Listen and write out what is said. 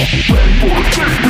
Ready for the